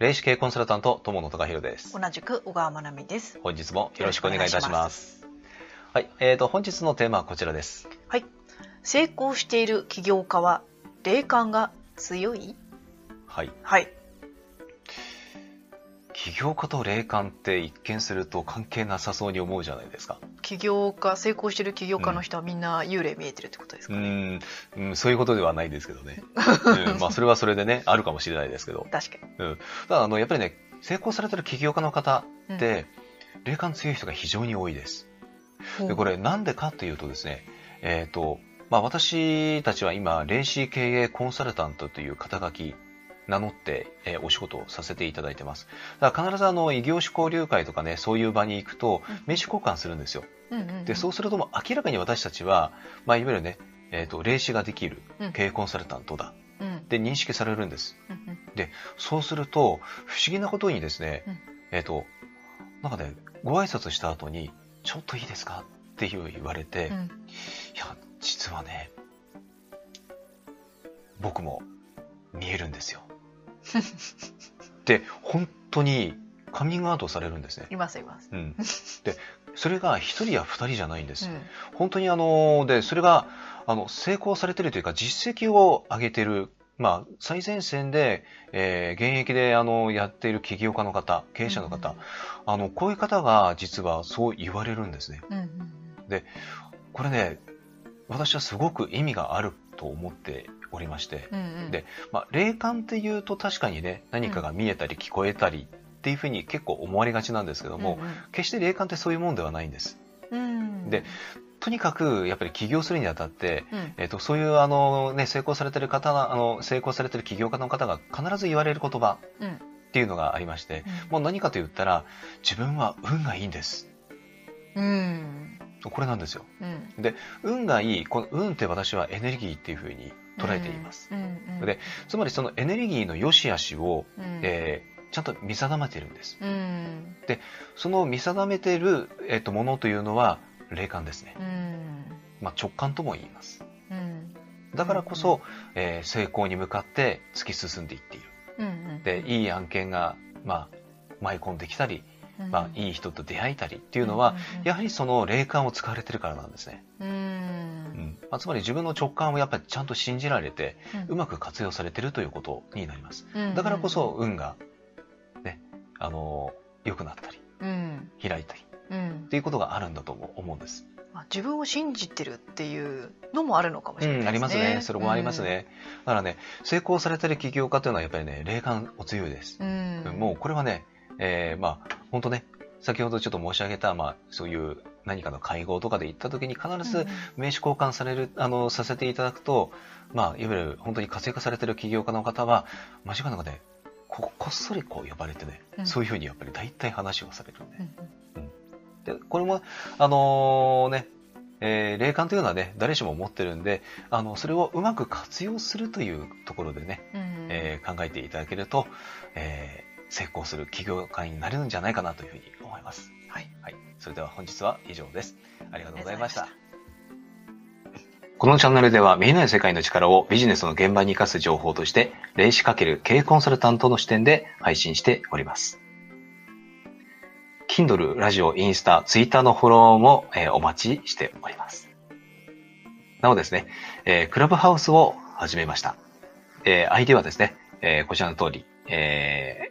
霊視系コンサルタント友野隆弘です。同じく小川真奈美です。本日もよろしくお願いいたします。はい、えーと本日のテーマはこちらです。はい。成功している起業家は霊感が強い？はい、はい。起業家と霊感って一見すると関係なさそうに思うじゃないですか。起業家成功している起業家の人はみんな幽霊見えてるってことですうかね。ーん、うんそういうことではないですけどね。うんまあそれはそれでねあるかもしれないですけど、確かに。ただあのやっぱりね成功されてる起業家の方うんって、霊感強い人が非常に多いです。でこれなんでかというとですね、えっ、と、まあ私たちは今、霊視経営コンサルタントという肩書き名乗って、えーお仕事をさせていただいてます。だから必ずあの異業種交流会とかね、そういう場に行くとうん名刺交換するんですよ。うんうんうんで、そうするともう明らかに私たちは、まあいわゆるね、えっ、と、霊視ができるうん経営コンサルタントだ。うんで、認識されるんです。うんうんそうすると、不思議なことにですね、うんえっ、と、なんかね、ご挨拶した後に、ちょっといいですか？っていう言われて、うんいや、実はね、僕も見えるんですよ。で、本当にカミングアウトされるんですね。いますいます。うん。で、それが一人や二人じゃないんです。うん本当にあの、で、それが、あの、成功されてるというか、実績を上げてる、まあ、最前線で、えー現役で、あの、やっている起業家の方、経営者の方、あの、こういう方が実はそう言われるんですね。うんうんこれね、私はすごく意味があると思っておりまして、うんうん。でまあ、霊感っていうと確かにね、何かが見えたり聞こえたりっていうふうに結構思われがちなんですけども、決して霊感ってそういうもんではないんです。うん。うんでとにかくやっぱり起業するにあたって、うん。えっと、そういうあの、ね、成功されてる方があの成功されてる起業家の方が必ず言われる言葉うん。っていうのがありまして、もう何かと言ったら自分は運がいいんです。うん。これなんですよ。うん。運がいいこの運って私はエネルギーっていうふうに捉えています、でつまりそのエネルギーの良し悪しを、うん。えーちゃんと見定めてるんです。うん。その見定めてる、えっとものというのは霊感ですね、うん。まあ、直感とも言います。うん。だからこそ、えー成功に向かって突き進んでいっている。うんうんでいい案件が、まあ、舞い込んできたり、うんまあ、いい人と出会えたりっていうのは、やはりその霊感を使われてるからなんですね、ううんんまあ、つまり自分の直感をやっぱりちゃんと信じられてうまく活用されてるということになりますだからこそ運がねあの良くなったりうん開いたりっうんていうことがあるんだと思思うんですまあ自分を信じてるっていうのもあるのかもしれないですね。うん、ありますね。それもありますね。だからね、成功されてる起業家というのはやっぱりね、霊感お強いです。うん。うん。もうこれはね、えーまあ、本当ね、先ほどちょっと申し上げた、まあ、そういう何かの会合とかで行った時に必ず名刺交換される、あの、させていただくと、まあ、いわゆる本当に活性化されてる起業家の方は、間違いなくね、ここっそりこう呼ばれてね、うん。そういうふうにやっぱり大体話をされるんで。う。んで、これも、あのね、えー霊感というのはね、誰しも持ってるんで、あの、それをうまく活用するというところでね、うんうん。えー考えていただけると、えー成功する起業家になれるんじゃないかなというふうに思います。はい。はい。それでは本日は以上です。ありがとうございました。このチャンネルでは見えない世界の力をビジネスの現場に活かす情報として、霊視かける経営コンサルタントの視点で配信しております。Kindle、ラジオ、インスタ、ツイッターのフォローも、えーお待ちしております。なおですね、えークラブハウスを始めました。えー ID はですね、えーこちらの通り、え